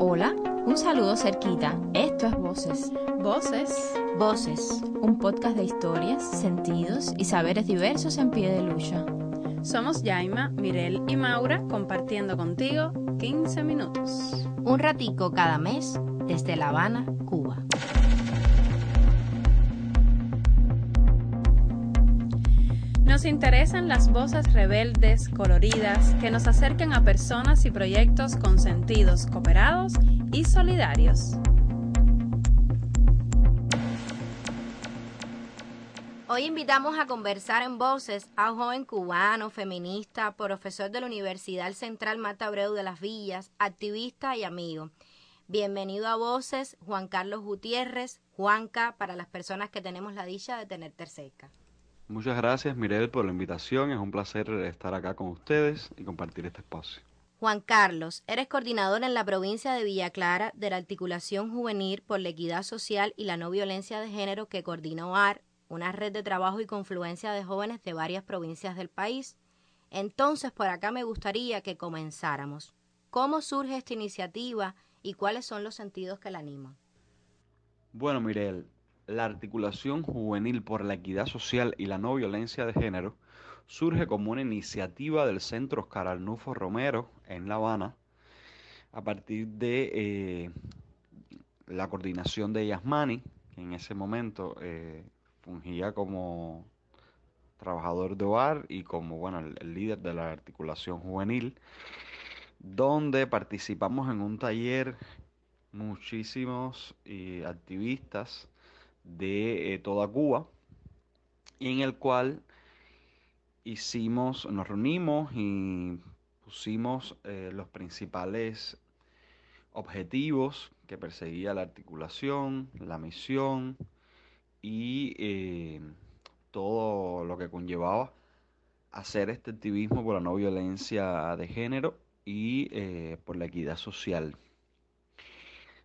Hola, un saludo cerquita. Esto es Voces. Voces. Voces, un podcast de historias, sentidos y saberes diversos en pie de lucha. Somos Yaima, Mirel y Maura compartiendo contigo 15 minutos. Un ratico cada mes desde La Habana, Cuba. Nos interesan las voces rebeldes, coloridas, que nos acerquen a personas y proyectos con sentidos cooperados y solidarios. Hoy invitamos a conversar en voces a un joven cubano, feminista, profesor de la Universidad Central Marta Abreu de las Villas, activista y amigo. Bienvenido a Voces, Juan Carlos Gutiérrez, Juanca, para las personas que tenemos la dicha de tenerte cerca. Muchas gracias, Mirel, por la invitación. Es un placer estar acá con ustedes y compartir este espacio. Juan Carlos, eres coordinador en la provincia de Villa Clara de la Articulación Juvenil por la Equidad Social y la No Violencia de Género que coordina OAR, una red de trabajo y confluencia de jóvenes de varias provincias del país. Entonces, por acá me gustaría que comenzáramos. ¿Cómo surge esta iniciativa y cuáles son los sentidos que la animan? Bueno, Mirel, la articulación juvenil por la equidad social y la no violencia de género surge como una iniciativa del Centro Oscar Arnulfo Romero en La Habana. A partir de eh, la coordinación de Yasmani, que en ese momento eh, fungía como trabajador de hogar y como bueno, el, líder de la articulación juvenil, donde participamos en un taller muchísimos eh, activistas de eh, toda Cuba en el cual hicimos, nos reunimos y pusimos eh, los principales objetivos que perseguía la articulación, la misión, y eh, todo lo que conllevaba hacer este activismo por la no violencia de género y por la equidad social.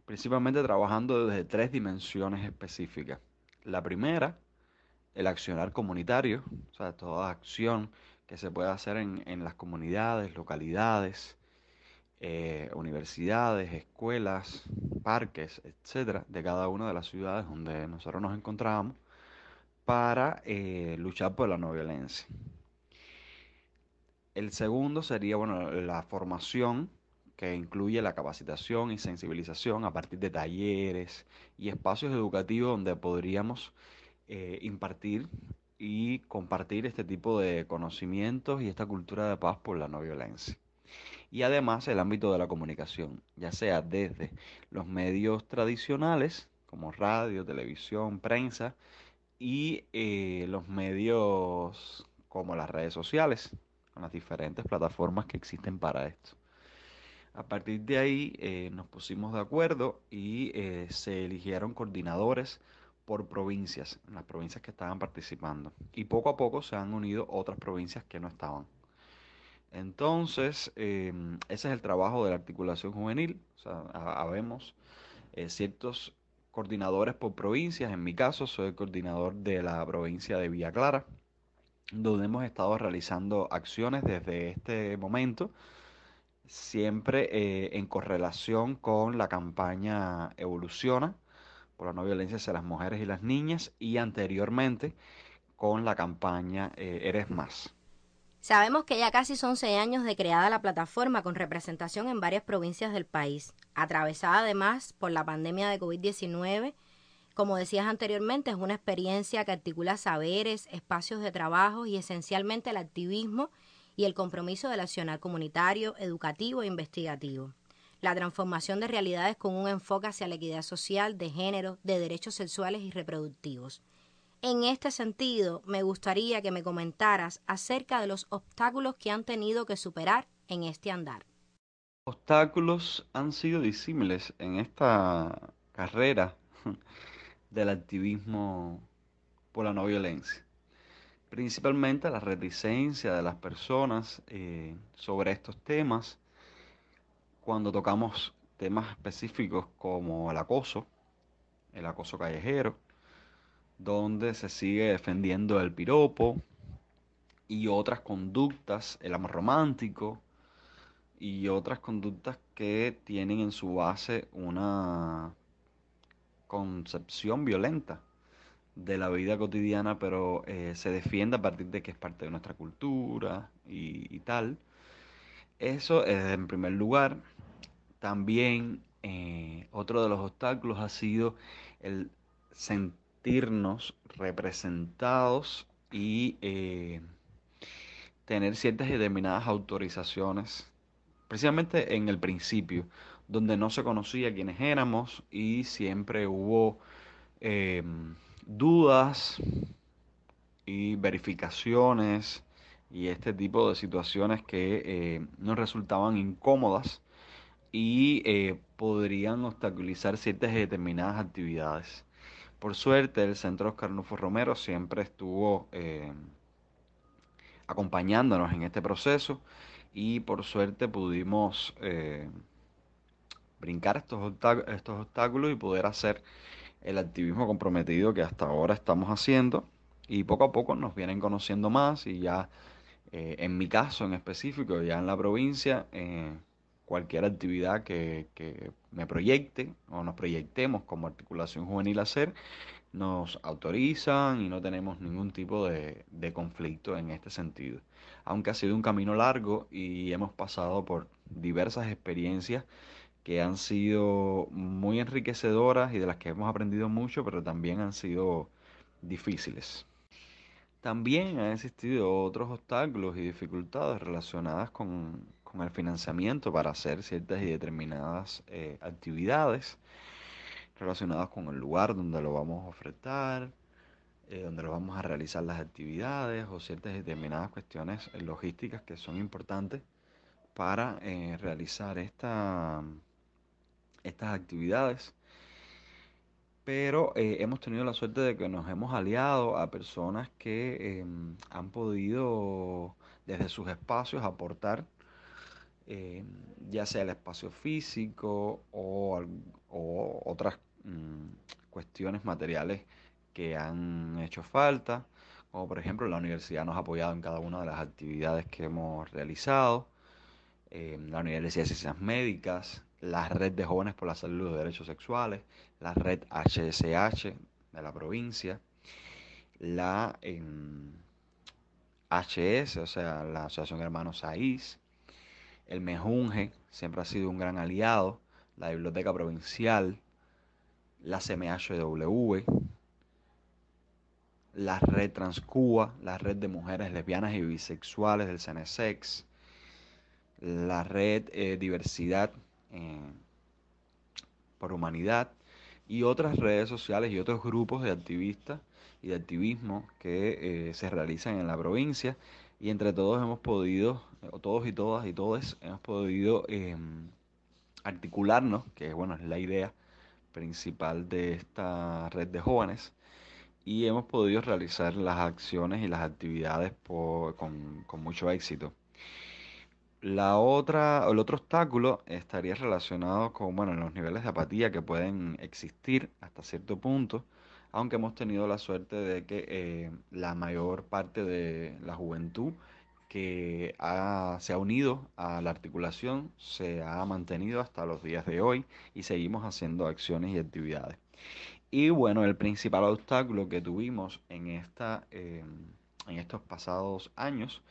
Principalmente trabajando desde tres dimensiones específicas. La primera, el accionar comunitario, o sea, toda acción que se puede hacer en, en las comunidades, localidades, eh, universidades, escuelas, parques, etcétera, de cada una de las ciudades donde nosotros nos encontramos para eh, luchar por la no violencia. El segundo sería bueno, la formación que incluye la capacitación y sensibilización a partir de talleres y espacios educativos donde podríamos eh, impartir y compartir este tipo de conocimientos y esta cultura de paz por la no violencia y además el ámbito de la comunicación, ya sea desde los medios tradicionales como radio, televisión, prensa y eh, los medios como las redes sociales, con las diferentes plataformas que existen para esto. A partir de ahí eh, nos pusimos de acuerdo y eh, se eligieron coordinadores por provincias, las provincias que estaban participando. Y poco a poco se han unido otras provincias que no estaban. Entonces, eh, ese es el trabajo de la articulación juvenil. O sea, habemos eh, ciertos coordinadores por provincias. En mi caso, soy coordinador de la provincia de Villa Clara, donde hemos estado realizando acciones desde este momento, siempre eh, en correlación con la campaña Evoluciona por la no violencia hacia las mujeres y las niñas y anteriormente con la campaña Eres Más. Sabemos que ya casi son seis años de creada la plataforma con representación en varias provincias del país, atravesada además por la pandemia de COVID-19. Como decías anteriormente, es una experiencia que articula saberes, espacios de trabajo y esencialmente el activismo y el compromiso del accionar comunitario, educativo e investigativo. La transformación de realidades con un enfoque hacia la equidad social, de género, de derechos sexuales y reproductivos. En este sentido, me gustaría que me comentaras acerca de los obstáculos que han tenido que superar en este andar. Obstáculos han sido disímiles en esta carrera del activismo por la no violencia. Principalmente la reticencia de las personas eh, sobre estos temas. Cuando tocamos temas específicos como el acoso, el acoso callejero, donde se sigue defendiendo el piropo y otras conductas, el amor romántico, y otras conductas que tienen en su base una concepción violenta de la vida cotidiana, pero eh, se defiende a partir de que es parte de nuestra cultura y, tal. Eso es en primer lugar. También eh, otro de los obstáculos ha sido el sentirnos representados y eh, tener ciertas y determinadas autorizaciones, precisamente en el principio, donde no se conocía quiénes éramos y siempre hubo dudas y verificaciones y este tipo de situaciones que eh, nos resultaban incómodas y eh, podrían obstaculizar ciertas determinadas actividades. Por suerte, el Centro Oscar Nufo Romero siempre estuvo em, acompañándonos en este proceso y por suerte pudimos eh, brincar estos, estos obstáculos y poder hacer el activismo comprometido que hasta ahora estamos haciendo y poco a poco nos vienen conociendo más y ya eh, en mi caso en específico, ya en la provincia, eh, cualquier actividad que, que, me proyecte o nos proyectemos como articulación juvenil hacer, nos autorizan y no tenemos ningún tipo de, de conflicto en este sentido. Aunque ha sido un camino largo y hemos pasado por diversas experiencias que han sido muy enriquecedoras y de las que hemos aprendido mucho, pero también han sido difíciles. También han existido otros obstáculos y dificultades relacionadas con, el financiamiento para hacer ciertas y determinadas eh, actividades relacionadas con el lugar donde lo vamos a ofertar, eh, donde lo vamos a realizar las actividades o ciertas y determinadas cuestiones logísticas que son importantes para eh, realizar esta, estas actividades. Pero eh, hemos tenido la suerte de que nos hemos aliado a personas que em, han podido desde sus espacios aportar em, ya sea el espacio físico o, otras mm, cuestiones materiales que han hecho falta, como por ejemplo la universidad nos ha apoyado en cada una de las actividades que hemos realizado, em, la Universidad de Ciencias Médicas, la Red de Jóvenes por la Salud y los Derechos Sexuales, la Red HSH de la provincia, la HS, o sea, la Asociación Hermanos AIS, el Mejunge, siempre ha sido un gran aliado, la Biblioteca Provincial, la CMHW, la Red Transcuba, la Red de Mujeres Lesbianas y Bisexuales del CNSEX, la Red eh, Diversidad por Humanidad y otras redes sociales y otros grupos de activistas y de activismo que eh, se realizan en la provincia y entre todos hemos podido, todos y todas y todos hemos podido em, articularnos, que bueno, es la idea principal de esta red de jóvenes, y hemos podido realizar las acciones y las actividades con mucho éxito. La otra, el otro obstáculo estaría relacionado con, bueno, los niveles de apatía que pueden existir hasta cierto punto, aunque hemos tenido la suerte de que eh, la mayor parte de la juventud que se ha unido a la articulación se ha mantenido hasta los días de hoy y seguimos haciendo acciones y actividades. Y bueno, el principal obstáculo que tuvimos en, esta, eh, en estos pasados años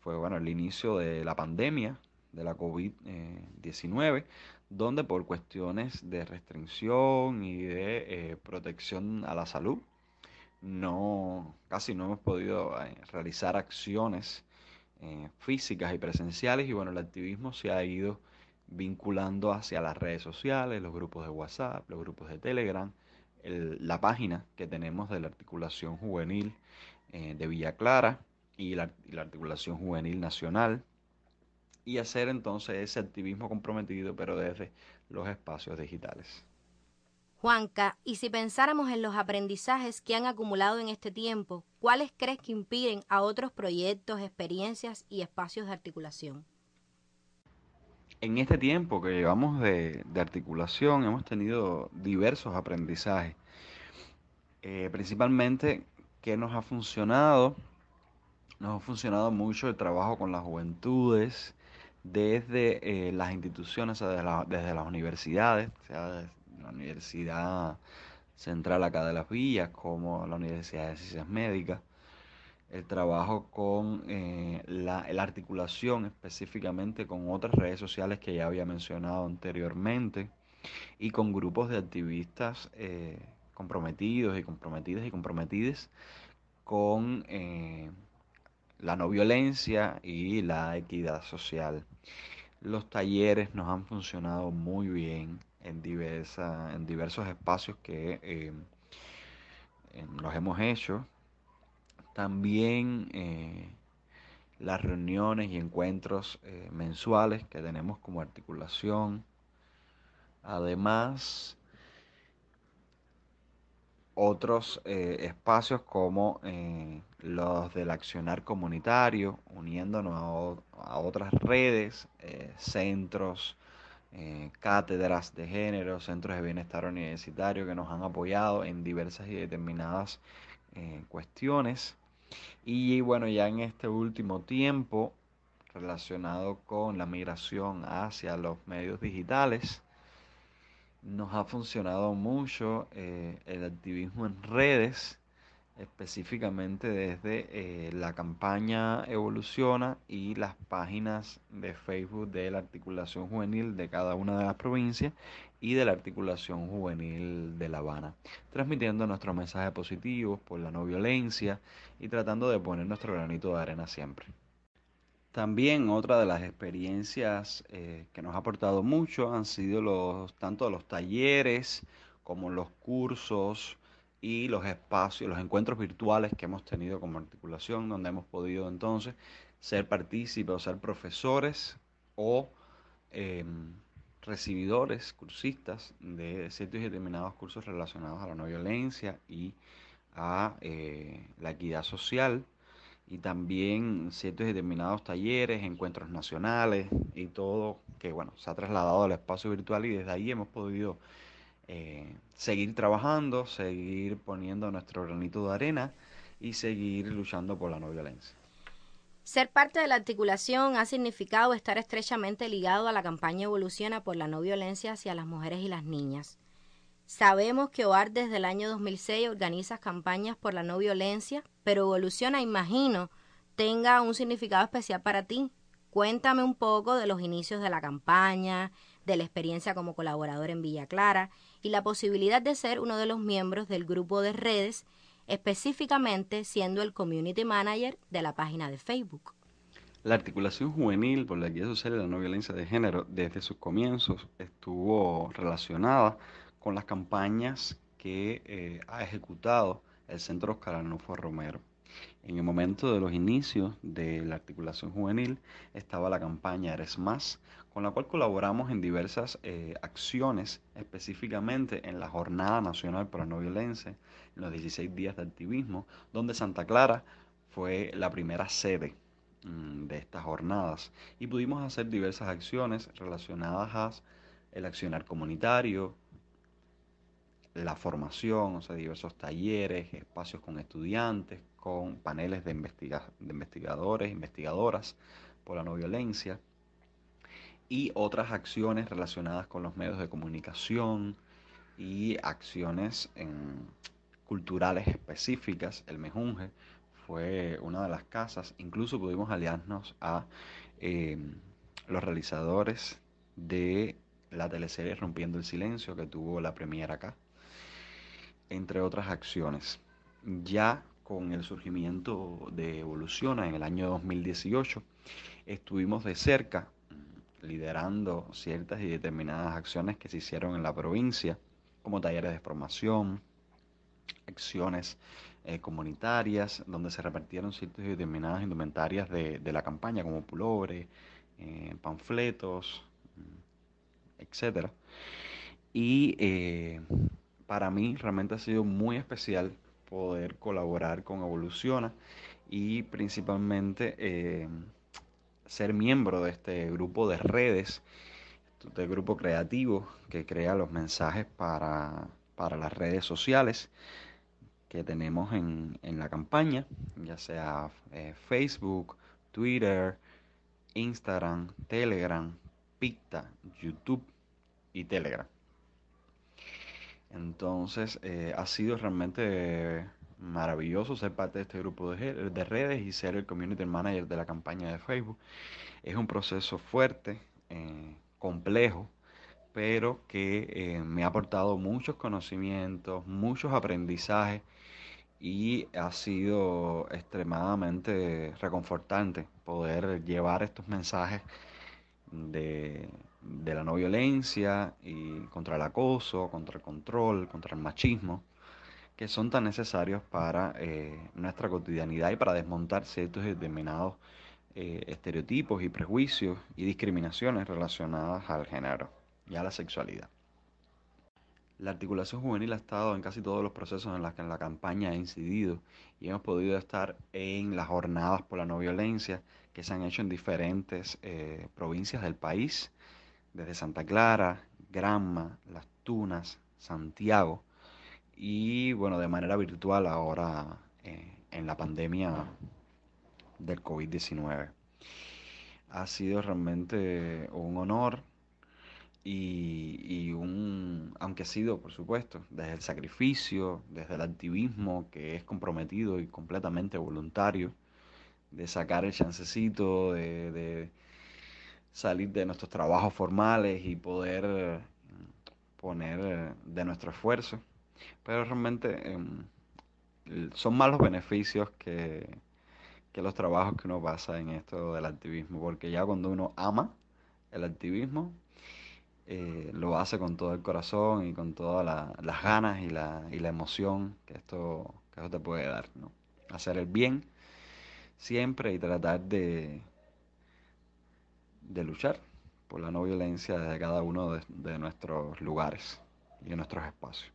fue bueno, el inicio de la pandemia de la COVID-19, donde por cuestiones de restricción y de eh, protección a la salud, no, casi no hemos podido eh, realizar acciones eh, físicas y presenciales y bueno, el activismo se ha ido vinculando hacia las redes sociales, los grupos de WhatsApp, los grupos de Telegram, la página que tenemos de la articulación juvenil de Villa Clara, y la, articulación juvenil nacional y hacer entonces ese activismo comprometido pero desde los espacios digitales. Juanca, y si pensáramos en los aprendizajes que han acumulado en este tiempo, ¿cuáles crees que impiden a otros proyectos, experiencias y espacios de articulación? En este tiempo que llevamos de, articulación hemos tenido diversos aprendizajes, eh, principalmente que nos ha funcionado nos ha funcionado mucho el trabajo con las juventudes desde las instituciones, desde, desde, las universidades, sea desde la Universidad Central acá de las Villas, como la Universidad de Ciencias Médicas, el trabajo con eh, la, articulación específicamente con otras redes sociales que ya había mencionado anteriormente y con grupos de activistas eh, comprometidos y comprometidas y comprometidas con eh, la no violencia y la equidad social. Los talleres nos han funcionado muy bien en, diversa, en diversos espacios que los hemos hecho también eh, las reuniones y encuentros eh, mensuales que tenemos como articulación. Además, otros eh, espacios como los del accionar comunitario, uniéndonos a, otras redes, centros, cátedras de género, centros de bienestar universitario que nos han apoyado en diversas y determinadas cuestiones. Y bueno, ya en este último tiempo, relacionado con la migración hacia los medios digitales, nos ha funcionado mucho eh, el activismo en redes, específicamente desde eh, la campaña Evoluciona y las páginas de Facebook de la articulación juvenil de cada una de las provincias y de la articulación juvenil de La Habana, transmitiendo nuestro mensaje positivo por la no violencia y tratando de poner nuestro granito de arena siempre. También otra de las experiencias eh, que nos ha aportado mucho han sido los, tanto los talleres como los cursos y los espacios, los encuentros virtuales que hemos tenido como articulación, donde hemos podido entonces ser partícipes o ser profesores o em, recibidores, cursistas de ciertos y determinados cursos relacionados a la no violencia y a eh, la equidad social y también ciertos determinados talleres, encuentros nacionales y todo que bueno se ha trasladado al espacio virtual y desde ahí hemos podido eh, seguir trabajando, seguir poniendo nuestro granito de arena y seguir luchando por la no violencia. Ser parte de la articulación ha significado estar estrechamente ligado a la campaña Evoluciona por la no violencia hacia las mujeres y las niñas. Sabemos que OAR desde el año 2006 organiza campañas por la no violencia, pero Evoluciona, imagino, tenga un significado especial para ti. Cuéntame un poco de los inicios de la campaña, de la experiencia como colaborador en Villa Clara y la posibilidad de ser uno de los miembros del grupo de redes específicamente siendo el community manager de la página de Facebook. La articulación juvenil por la guía social y la no violencia de género desde sus comienzos estuvo relacionada con las campañas que eh, ha ejecutado el Centro Oscar Arnulfo Romero. En el momento de los inicios de la articulación juvenil estaba la campaña Eres Más, con la cual colaboramos en diversas eh, acciones, específicamente en la Jornada Nacional por la No Violencia, en los 16 días de activismo, donde Santa Clara fue la primera sede mm, de estas jornadas y pudimos hacer diversas acciones relacionadas a el accionar comunitario, la formación, o sea, diversos talleres, espacios con estudiantes, con paneles de, de investigadores, investigadoras por la no violencia y otras acciones relacionadas con los medios de comunicación y acciones culturales específicas. El Mejunje fue una de las casas, incluso pudimos aliarnos a em, los realizadores de la teleserie Rompiendo el Silencio que tuvo la premiera acá, entre otras acciones. Ya con el surgimiento de Evoluciona en el año 2018, estuvimos de cerca mm, liderando ciertas y determinadas acciones que se hicieron en la provincia, como talleres de formación, acciones eh, comunitarias, donde se repartieron ciertas y determinadas indumentarias de, la campaña, como pulobres, eh, panfletos, mm, etc. Y eh, para mí realmente ha sido muy especial poder colaborar con Evoluciona y principalmente eh, ser miembro de este grupo de redes, de este grupo creativo que crea los mensajes para, las redes sociales que tenemos en, la campaña, ya sea eh, Facebook, Twitter, Instagram, Telegram, Picta, YouTube y Telegram. Entonces eh, ha sido realmente maravilloso ser parte de este grupo de, redes y ser el community manager de la campaña de Facebook. Es un proceso fuerte, eh, complejo, pero que eh, me ha aportado muchos conocimientos, muchos aprendizajes y ha sido extremadamente reconfortante poder llevar estos mensajes de, la no violencia y contra el acoso, contra el control, contra el machismo, que son tan necesarios para eh, nuestra cotidianidad y para desmontar ciertos determinados eh, estereotipos y prejuicios y discriminaciones relacionadas al género y a la sexualidad. La articulación juvenil ha estado en casi todos los procesos en los que la campaña ha incidido y hemos podido estar en las jornadas por la no violencia que se han hecho en diferentes eh, provincias del país, desde Santa Clara, Granma, Las Tunas, Santiago y bueno, de manera virtual ahora eh, en la pandemia del COVID-19. Ha sido realmente un honor y, un, aunque ha sido, por supuesto, desde el sacrificio, desde el activismo que es comprometido y completamente voluntario, de sacar el chancecito, de, salir de nuestros trabajos formales y poder poner de nuestro esfuerzo. Pero realmente em, son más los beneficios que, que los trabajos que uno pasa en esto del activismo, porque ya cuando uno ama el activismo, eh, lo hace con todo el corazón y con todas las ganas y la, y la emoción que esto, que esto te puede dar. ¿no? Hacer el bien siempre y tratar de, de luchar por la no violencia desde cada uno de, de nuestros lugares y de nuestros espacios.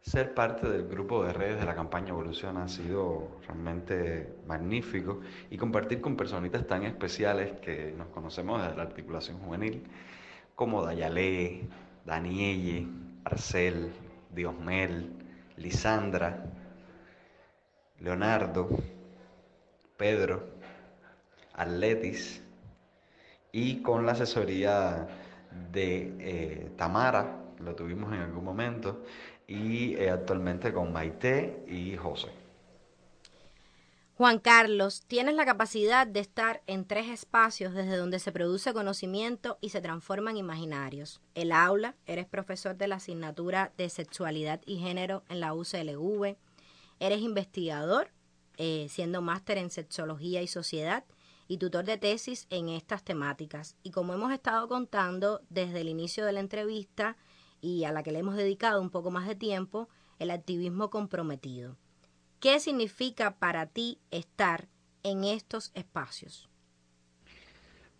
Ser parte del grupo de redes de la campaña Evolución ha sido realmente magnífico y compartir con personitas tan especiales que nos conocemos desde la articulación juvenil como Dayale, Danielle, Arcel, Diosmel, Lisandra, Leonardo, Pedro, Atletis y con la asesoría de eh, Tamara, lo tuvimos en algún momento, y eh, actualmente con Maite y José. Juan Carlos, tienes la capacidad de estar en tres espacios desde donde se produce conocimiento y se transforman imaginarios. El aula, eres profesor de la asignatura de sexualidad y género en la UCLV, eres investigador, eh, siendo máster en sexología y sociedad y tutor de tesis en estas temáticas. Y como hemos estado contando desde el inicio de la entrevista y a la que le hemos dedicado un poco más de tiempo, el activismo comprometido. ¿Qué significa para ti estar en estos espacios?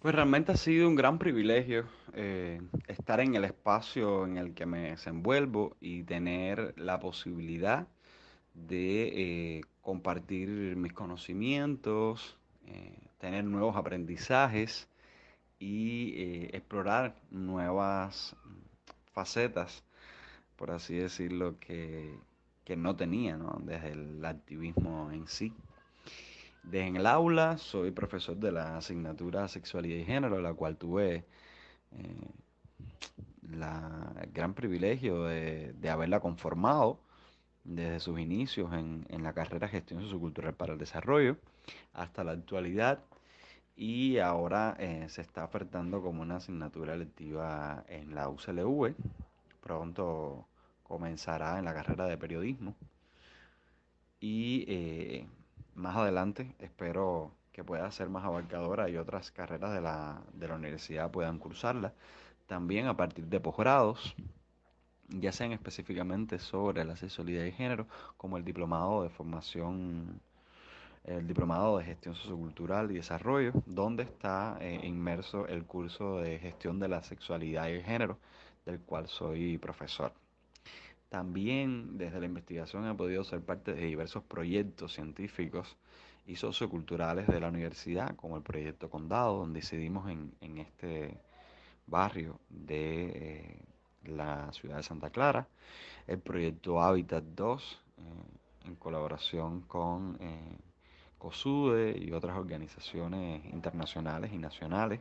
Pues realmente ha sido un gran privilegio eh, estar en el espacio en el que me desenvuelvo y tener la posibilidad de eh, compartir mis conocimientos, eh, tener nuevos aprendizajes y explorar nuevas facetas, por así decirlo, que, que no tenía ¿no? desde el activismo en sí. Desde el aula soy profesor de la asignatura Sexualidad y Género, la cual tuve eh, el gran privilegio de, haberla conformado desde sus inicios en, en, la carrera Gestión Sociocultural para el Desarrollo hasta la actualidad y ahora eh, se está ofertando como una asignatura lectiva en la UCLV. Pronto comenzará en la carrera de periodismo y eh, más adelante espero que pueda ser más abarcadora y otras carreras de la, de la universidad puedan cursarla. También a partir de posgrados, ya sean específicamente sobre la sexualidad y género, como el diplomado de formación, el diplomado de gestión sociocultural y desarrollo, donde está eh, inmerso el curso de gestión de la sexualidad y el género, del cual soy profesor. También desde la investigación he podido ser parte de diversos proyectos científicos y socioculturales de la universidad, como el proyecto Condado, donde decidimos en, en este barrio de eh, la ciudad de Santa Clara, el proyecto Habitat 2, eh, en colaboración con, eh, COSUDE y otras organizaciones internacionales y nacionales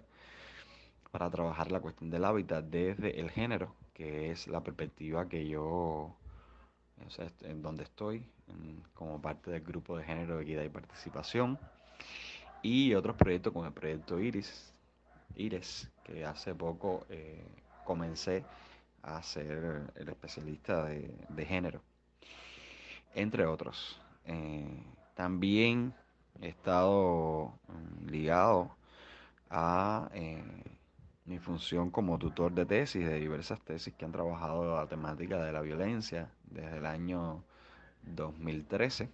para trabajar la cuestión del hábitat desde el género, que es la perspectiva que yo, en donde estoy, como parte del grupo de género, equidad y participación, y otros proyectos como el proyecto Iris, Iris que hace poco eh, comencé a ser el especialista de, género, entre otros. Eh, también he estado mm, ligado a eh, mi función como tutor de tesis, de diversas tesis que han trabajado la temática de la violencia desde el año 2013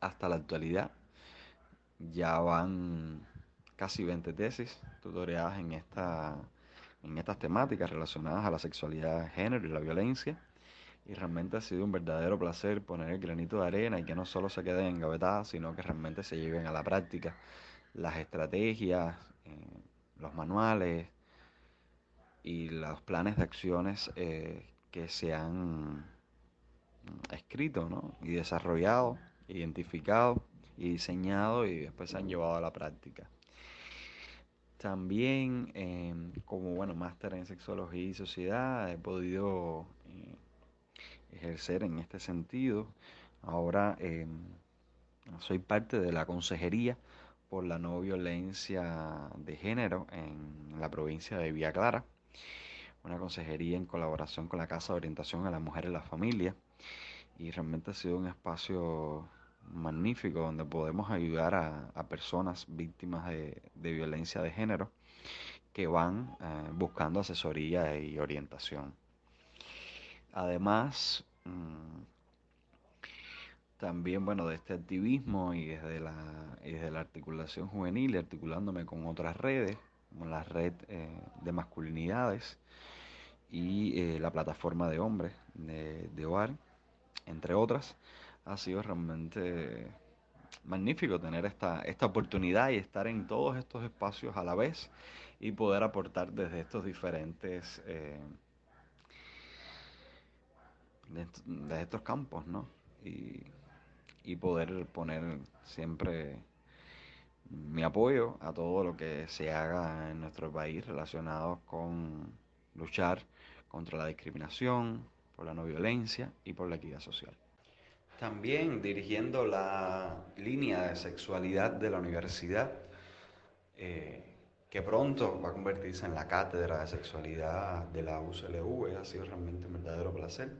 hasta la actualidad. Ya van casi 20 tesis tutoreadas en, esta, en estas temáticas relacionadas a la sexualidad, género y la violencia. Y realmente ha sido un verdadero placer poner el granito de arena y que no solo se queden engavetadas, sino que realmente se lleven a la práctica las estrategias, eh, los manuales y los planes de acciones eh, que se han escrito y desarrollado, identificado y diseñado y después se han llevado a la práctica. También em, como bueno, máster en sexología y sociedad he podido eh, ejercer en este sentido. Ahora em, soy parte de la consejería por la no violencia de género en la provincia de Villa Clara, una consejería en colaboración con la Casa de Orientación a la Mujer y la Familia. Y realmente ha sido un espacio magnífico donde podemos ayudar a, personas víctimas de, violencia de género que van eh, buscando asesoría y orientación. Además, mm, también, bueno, de este activismo y desde la, desde la articulación juvenil, articulándome con otras redes, como la red eh, de masculinidades y eh, la plataforma de hombres de, de OAR, entre otras, ha sido realmente magnífico tener esta, esta oportunidad y estar en todos estos espacios a la vez y poder aportar desde estos diferentes... Eh, de, estos campos, ¿no? Y, y poder poner siempre mi apoyo a todo lo que se haga en nuestro país relacionado con luchar contra la discriminación, por la no violencia y por la equidad social. También dirigiendo la línea de sexualidad de la universidad, eh, que pronto va a convertirse en la cátedra de sexualidad de la UCLV, ha sido realmente un verdadero placer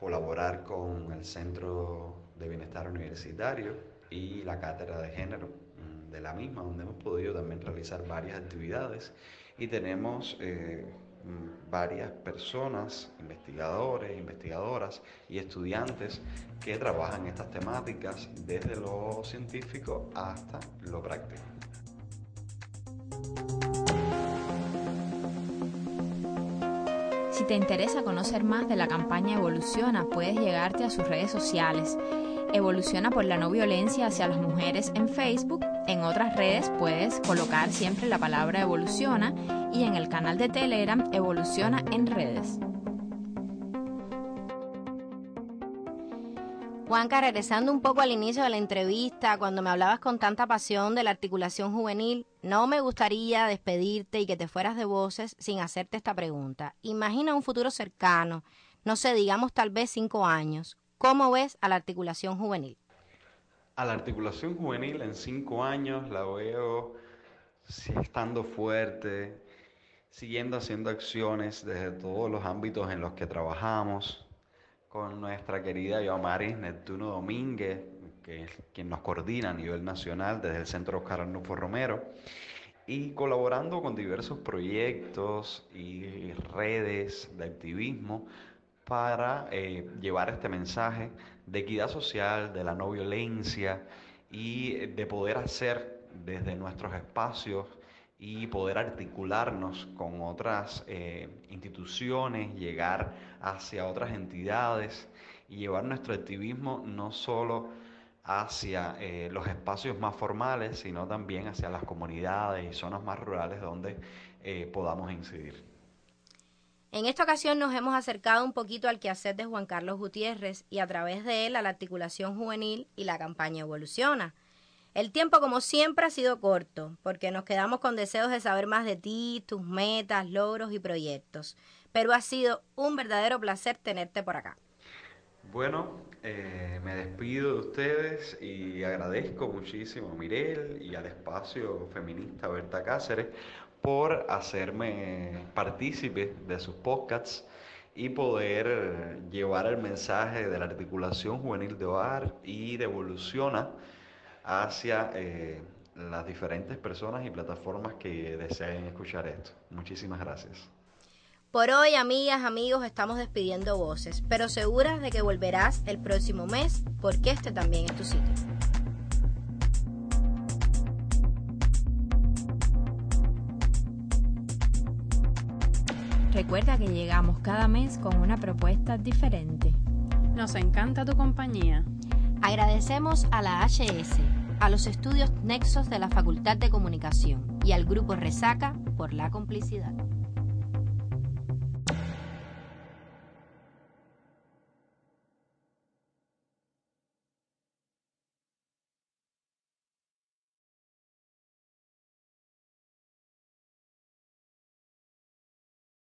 colaborar con el Centro de Bienestar Universitario y la Cátedra de Género mm, de la misma, donde hemos podido también realizar varias actividades. Y tenemos eh, varias personas, investigadores, investigadoras y estudiantes que trabajan estas temáticas desde lo científico hasta lo práctico. Si te interesa conocer más de la campaña Evoluciona, puedes llegarte a sus redes sociales. Evoluciona por la no violencia hacia las mujeres en Facebook. En otras redes puedes colocar siempre la palabra Evoluciona y en el canal de Telegram Evoluciona en redes. Juanca, regresando un poco al inicio de la entrevista, cuando me hablabas con tanta pasión de la articulación juvenil, no me gustaría despedirte y que te fueras de voces sin hacerte esta pregunta. Imagina un futuro cercano, no sé, digamos tal vez cinco años. ¿Cómo ves a la articulación juvenil? A la articulación juvenil en cinco años la veo estando fuerte, siguiendo haciendo acciones desde todos los ámbitos en los que trabajamos, con nuestra querida Yomaris Neptuno Domínguez, que es quien nos coordina a nivel nacional desde el Centro Oscar Arnulfo Romero, y colaborando con diversos proyectos y redes de activismo para eh, llevar este mensaje de equidad social, de la no violencia y de poder hacer desde nuestros espacios y poder articularnos con otras eh, instituciones, llegar hacia otras entidades y llevar nuestro activismo no solo hacia eh, los espacios más formales, sino también hacia las comunidades y zonas más rurales donde eh, podamos incidir. En esta ocasión nos hemos acercado un poquito al quehacer de Juan Carlos Gutiérrez y a través de él a la articulación juvenil y la campaña Evoluciona. El tiempo, como siempre, ha sido corto, porque nos quedamos con deseos de saber más de ti, tus metas, logros y proyectos. Pero ha sido un verdadero placer tenerte por acá. Bueno, eh, me despido de ustedes y agradezco muchísimo a Mirel y al espacio feminista Berta Cáceres por hacerme partícipe de sus podcasts y poder llevar el mensaje de la articulación juvenil de hogar y de evoluciona hacia eh, las diferentes personas y plataformas que deseen escuchar esto. Muchísimas gracias. Por hoy, amigas, amigos, estamos despidiendo voces, pero seguras de que volverás el próximo mes porque este también es tu sitio. Recuerda que llegamos cada mes con una propuesta diferente. Nos encanta tu compañía. Agradecemos a la HS, a los estudios Nexos de la Facultad de Comunicación y al Grupo Resaca por la complicidad.